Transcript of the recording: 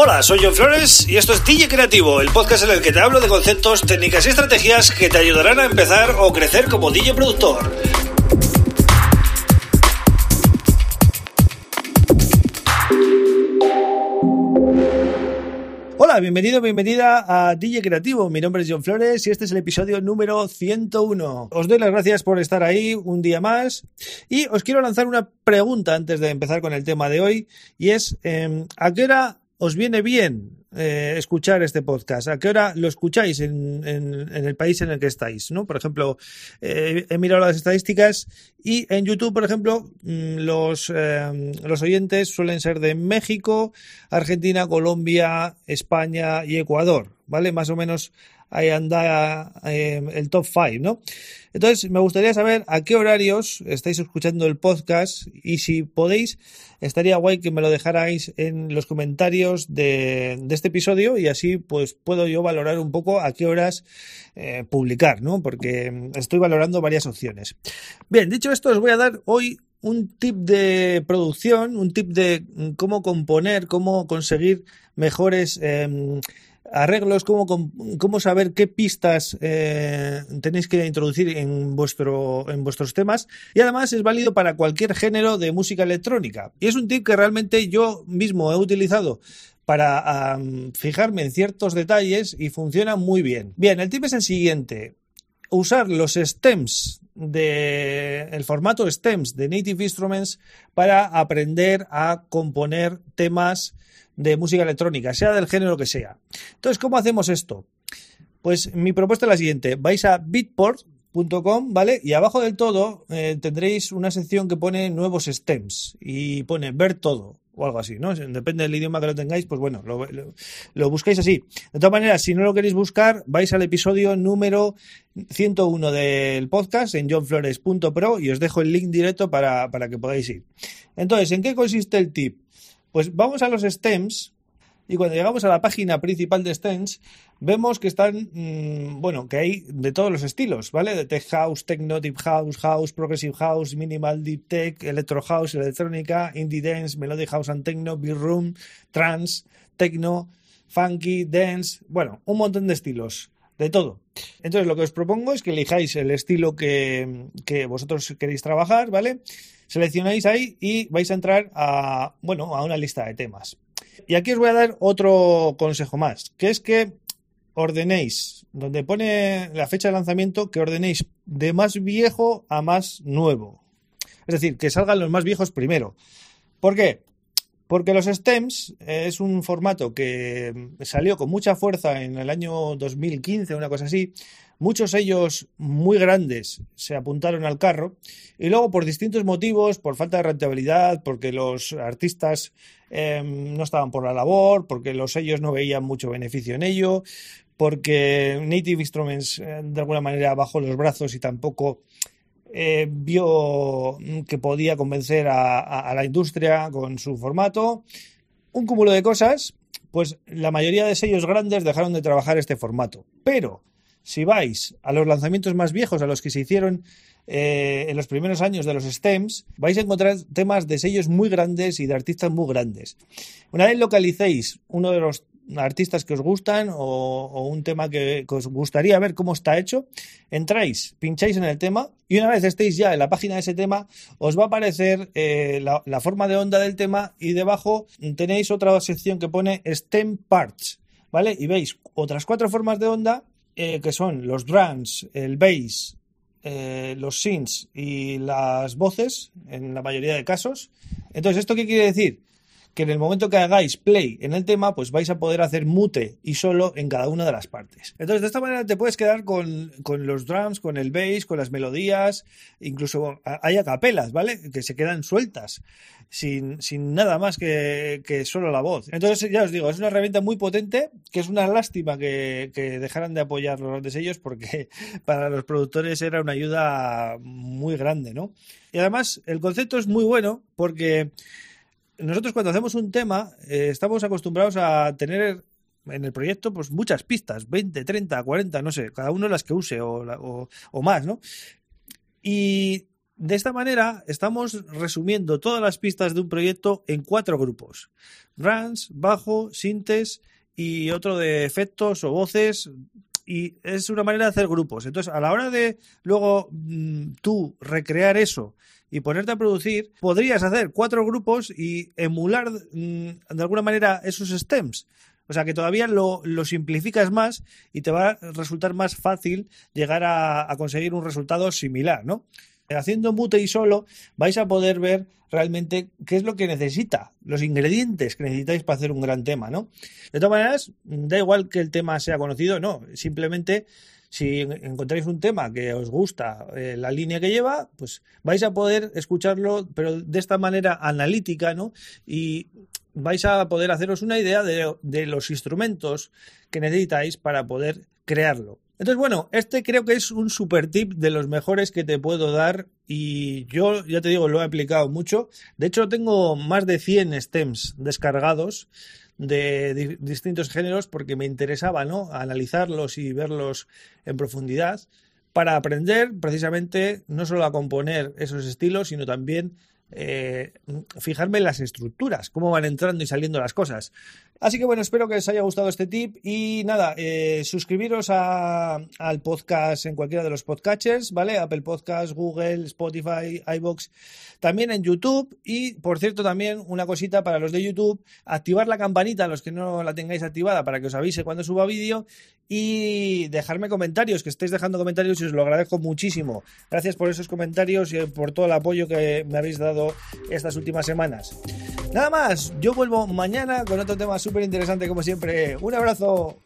Hola, soy John Flores y esto es DJ Creativo, el podcast en el que te hablo de conceptos, técnicas y estrategias que te ayudarán a empezar o crecer como DJ productor. Hola, bienvenido, bienvenida a DJ Creativo. Mi nombre es John Flores y este es el episodio número 101. Os doy las gracias por estar ahí un día más y os quiero lanzar una pregunta antes de empezar con el tema de hoy y es em, ¿a qué hora os viene bien eh, escuchar este podcast? ¿A qué hora lo escucháis en, el país en el que estáis? ¿no? Por ejemplo, eh, he mirado las estadísticas y en YouTube, por ejemplo, mm, los, eh, los oyentes suelen ser de México, Argentina, Colombia, España y Ecuador, ¿vale? Más o menos ahí anda eh, el top 5, ¿no? Entonces, me gustaría saber a qué horarios estáis escuchando el podcast y si podéis, estaría guay que me lo dejarais en los comentarios de, este episodio y así pues puedo yo valorar un poco a qué horas eh, publicar, ¿no? Porque estoy valorando varias opciones. Bien, dicho esto, os voy a dar hoy un tip de producción, un tip de cómo componer, cómo conseguir mejores em, arreglos, cómo, cómo saber qué pistas eh, tenéis que introducir en, vuestro, en vuestros temas. Y además es válido para cualquier género de música electrónica. Y es un tip que realmente yo mismo he utilizado para fijarme en ciertos detalles y funciona muy bien. Bien, el tip es el siguiente. Usar los stems de el formato stems de Native Instruments para aprender a componer temas de música electrónica, sea del género que sea. Entonces, ¿cómo hacemos esto? Pues mi propuesta es la siguiente. Vais a bitport.com, ¿vale? Y abajo del todo eh, tendréis una sección que pone nuevos stems y pone ver todo o algo así, ¿no? Depende del idioma que lo tengáis, pues bueno, lo, buscáis así. De todas maneras, si no lo queréis buscar, vais al episodio número 101 del podcast en johnflores.pro y os dejo el link directo para, para que podáis ir. Entonces, ¿en qué consiste el tip? Pues vamos a los stems y cuando llegamos a la página principal de stems vemos que están, mm, bueno, que hay de todos los estilos, ¿vale? De tech house, techno, deep house, house, progressive house, minimal, deep tech, electro house, electrónica, indie dance, melody house and techno, beat room, trance, techno, funky, dance, bueno, un montón de estilos de todo. Entonces, lo que os propongo es que elijáis el estilo que, que, vosotros queréis trabajar, ¿vale? Seleccionáis ahí y vais a entrar a, bueno, a una lista de temas. Y aquí os voy a dar otro consejo más, que es que ordenéis, donde pone la fecha de lanzamiento, que ordenéis de más viejo a más nuevo. Es decir, que salgan los más viejos primero. ¿Por qué? Porque los stems eh, es un formato que salió con mucha fuerza en el año 2015, una cosa así. Muchos ellos muy grandes se apuntaron al carro y luego por distintos motivos, por falta de rentabilidad, porque los artistas em, no estaban por la labor, porque los sellos no veían mucho beneficio en ello, porque Native Instruments eh, de alguna manera bajó los brazos y tampoco eh, vio que podía convencer a, la industria con su formato. Un cúmulo de cosas, pues la mayoría de sellos grandes dejaron de trabajar este formato. Pero si vais a los lanzamientos más viejos, a los que se hicieron eh, en los primeros años de los STEMs, vais a encontrar temas de sellos muy grandes y de artistas muy grandes. Una vez localicéis uno de los artistas que os gustan o, un tema que, os gustaría ver cómo está hecho, entráis, pincháis en el tema y una vez estéis ya en la página de ese tema, os va a aparecer eh, la, forma de onda del tema y debajo tenéis otra sección que pone STEM Parts, ¿vale? Y veis otras cuatro formas de onda eh, que son los drums, el bass, eh, los synths y las voces en la mayoría de casos. Entonces, ¿esto qué quiere decir? Que en el momento que hagáis play en el tema, pues vais a poder hacer mute y solo en cada una de las partes. Entonces, de esta manera te puedes quedar con, los drums, con el bass, con las melodías, incluso hay acapelas, ¿vale? Que se quedan sueltas, sin, nada más que, solo la voz. Entonces, ya os digo, es una herramienta muy potente, que es una lástima que, que dejaran de apoyar los grandes sellos, porque para los productores era una ayuda muy grande, ¿no? Y además, el concepto es muy bueno porque nosotros cuando hacemos un tema eh, estamos acostumbrados a tener en el proyecto pues muchas pistas, 20, 30, 40, no sé, cada uno las que use o, más, ¿no? Y de esta manera estamos resumiendo todas las pistas de un proyecto en cuatro grupos. Runs, bajo, sintes y otro de efectos o voces. Y es una manera de hacer grupos. Entonces, a la hora de luego mm, tú recrear eso y ponerte a producir, podrías hacer cuatro grupos y emular mm, de alguna manera esos stems. O sea que todavía lo, simplificas más y te va a resultar más fácil llegar a, a conseguir un resultado similar, ¿no? Haciendo mute y solo vais a poder ver realmente qué es lo que necesita, los ingredientes que necesitáis para hacer un gran tema, ¿no? De todas maneras, da igual que el tema sea conocido, no, simplemente si encontráis un tema que os gusta eh, la línea que lleva, pues vais a poder escucharlo, pero de esta manera analítica, ¿no? Y vais a poder haceros una idea de, de los instrumentos que necesitáis para poder crearlo. Entonces, bueno, este creo que es un super tip de los mejores que te puedo dar y yo, ya te digo, lo he aplicado mucho. De hecho, tengo más de 100 stems descargados de distintos géneros porque me interesaba, ¿no? Analizarlos y verlos en profundidad para aprender precisamente no solo a componer esos estilos, sino también eh, fijarme en las estructuras, cómo van entrando y saliendo las cosas. Así que bueno, espero que os haya gustado este tip y nada, eh, suscribiros al podcast en cualquiera de los podcatchers, ¿vale? Apple Podcast, Google, Spotify, iBox, también en YouTube y por cierto también una cosita para los de YouTube, activar la campanita, los que no la tengáis activada para que os avise cuando suba vídeo y dejarme comentarios, que estéis dejando comentarios y os lo agradezco muchísimo. Gracias por esos comentarios y por todo el apoyo que me habéis dado estas últimas semanas. Nada más, yo vuelvo mañana con otro tema súper interesante como siempre. Un abrazo.